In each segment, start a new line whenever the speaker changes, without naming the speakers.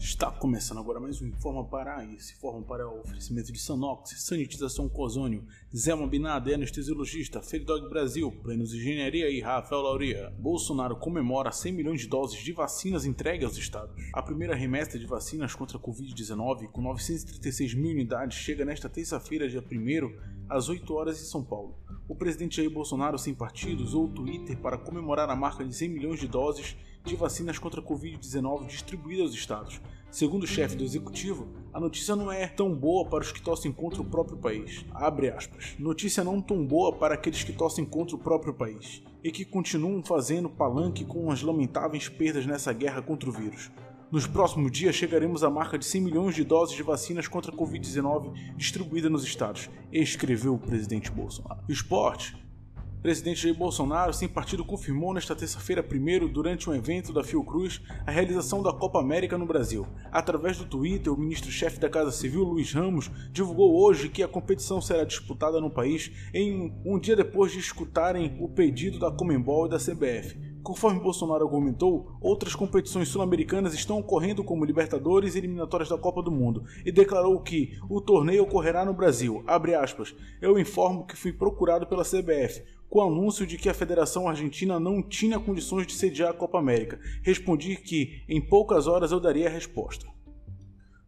Está começando agora mais um Informa Pará. Esse Informa Pará é o oferecimento de Sanox, Sanitização com Ozônio, Zelma Binada, Anestesiologista, Feridog Brasil, Planos Engenharia e Rafael Lauria. Bolsonaro comemora 100 milhões de doses de vacinas entregues aos estados. A primeira remessa de vacinas contra a Covid-19, com 936 mil unidades, chega nesta terça-feira, dia 1 às 8 horas em São Paulo. O presidente Jair Bolsonaro, sem partido, usou o Twitter para comemorar a marca de 100 milhões de doses de vacinas contra a Covid-19 distribuídas aos estados. Segundo o chefe do executivo, a notícia não é tão boa para os que torcem contra o próprio país. Abre aspas. Notícia não tão boa para aqueles que torcem contra o próprio país e que continuam fazendo palanque com as lamentáveis perdas nessa guerra contra o vírus. Nos próximos dias chegaremos à marca de 100 milhões de doses de vacinas contra a Covid-19 distribuídas nos estados, escreveu o presidente Bolsonaro. Esporte. Presidente Jair Bolsonaro, sem partido, confirmou nesta terça-feira, primeiro, durante um evento da Fiocruz, a realização da Copa América no Brasil. Através do Twitter, o ministro-chefe da Casa Civil, Luiz Ramos, divulgou hoje que a competição será disputada no país em um dia depois de escutarem o pedido da Comembol e da CBF. Conforme Bolsonaro argumentou, outras competições sul-americanas estão ocorrendo como Libertadores e eliminatórias da Copa do Mundo e declarou que o torneio ocorrerá no Brasil. Aspas, Eu informo que fui procurado pela CBF com o anúncio de que a Federação Argentina não tinha condições de sediar a Copa América. Respondi que em poucas horas eu daria a resposta.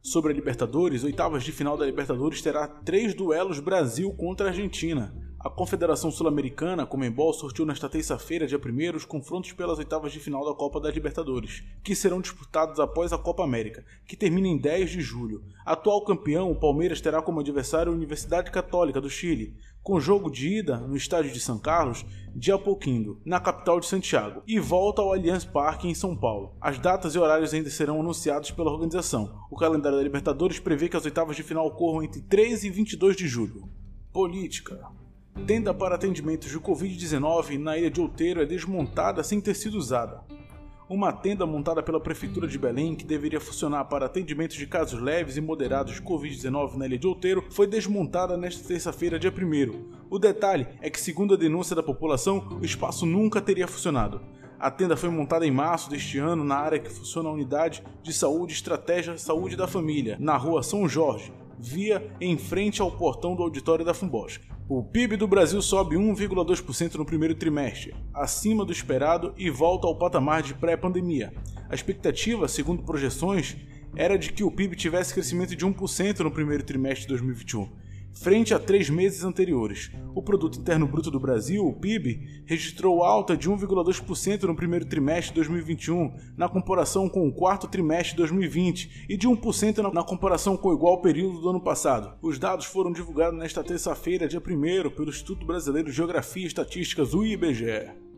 Sobre a Libertadores, oitavas de final da Libertadores terá três duelos Brasil contra Argentina. A Confederação Sul-Americana, Comembol, sorteou nesta terça-feira, dia 1 os confrontos pelas oitavas de final da Copa da Libertadores, que serão disputados após a Copa América, que termina em 10 de julho. Atual campeão, o Palmeiras terá como adversário a Universidade Católica do Chile, com jogo de ida no estádio de São Carlos, de Apoquindo, na capital de Santiago, e volta ao Allianz Parque em São Paulo. As datas e horários ainda serão anunciados pela organização. O calendário da Libertadores prevê que as oitavas de final ocorram entre 13 e 22 de julho. Política. Tenda para atendimentos de Covid-19 na ilha de Outeiro é desmontada sem ter sido usada. Uma tenda montada pela Prefeitura de Belém, que deveria funcionar para atendimentos de casos leves e moderados de Covid-19 na ilha de Outeiro, foi desmontada nesta terça-feira, dia 1. O detalhe é que, segundo a denúncia da população, o espaço nunca teria funcionado. A tenda foi montada em março deste ano na área que funciona a Unidade de Saúde Estratégia Saúde da Família, na rua São Jorge, via em frente ao portão do auditório da Fumbosc. O PIB do Brasil sobe 1,2% no primeiro trimestre, acima do esperado e volta ao patamar de pré-pandemia. A expectativa, segundo projeções, era de que o PIB tivesse crescimento de 1% no primeiro trimestre de 2021 frente a três meses anteriores. O Produto Interno Bruto do Brasil, o PIB, registrou alta de 1,2% no primeiro trimestre de 2021, na comparação com o quarto trimestre de 2020, e de 1% na comparação com o igual período do ano passado. Os dados foram divulgados nesta terça-feira, dia 1 pelo Instituto Brasileiro de Geografia e Estatísticas, o IBGE.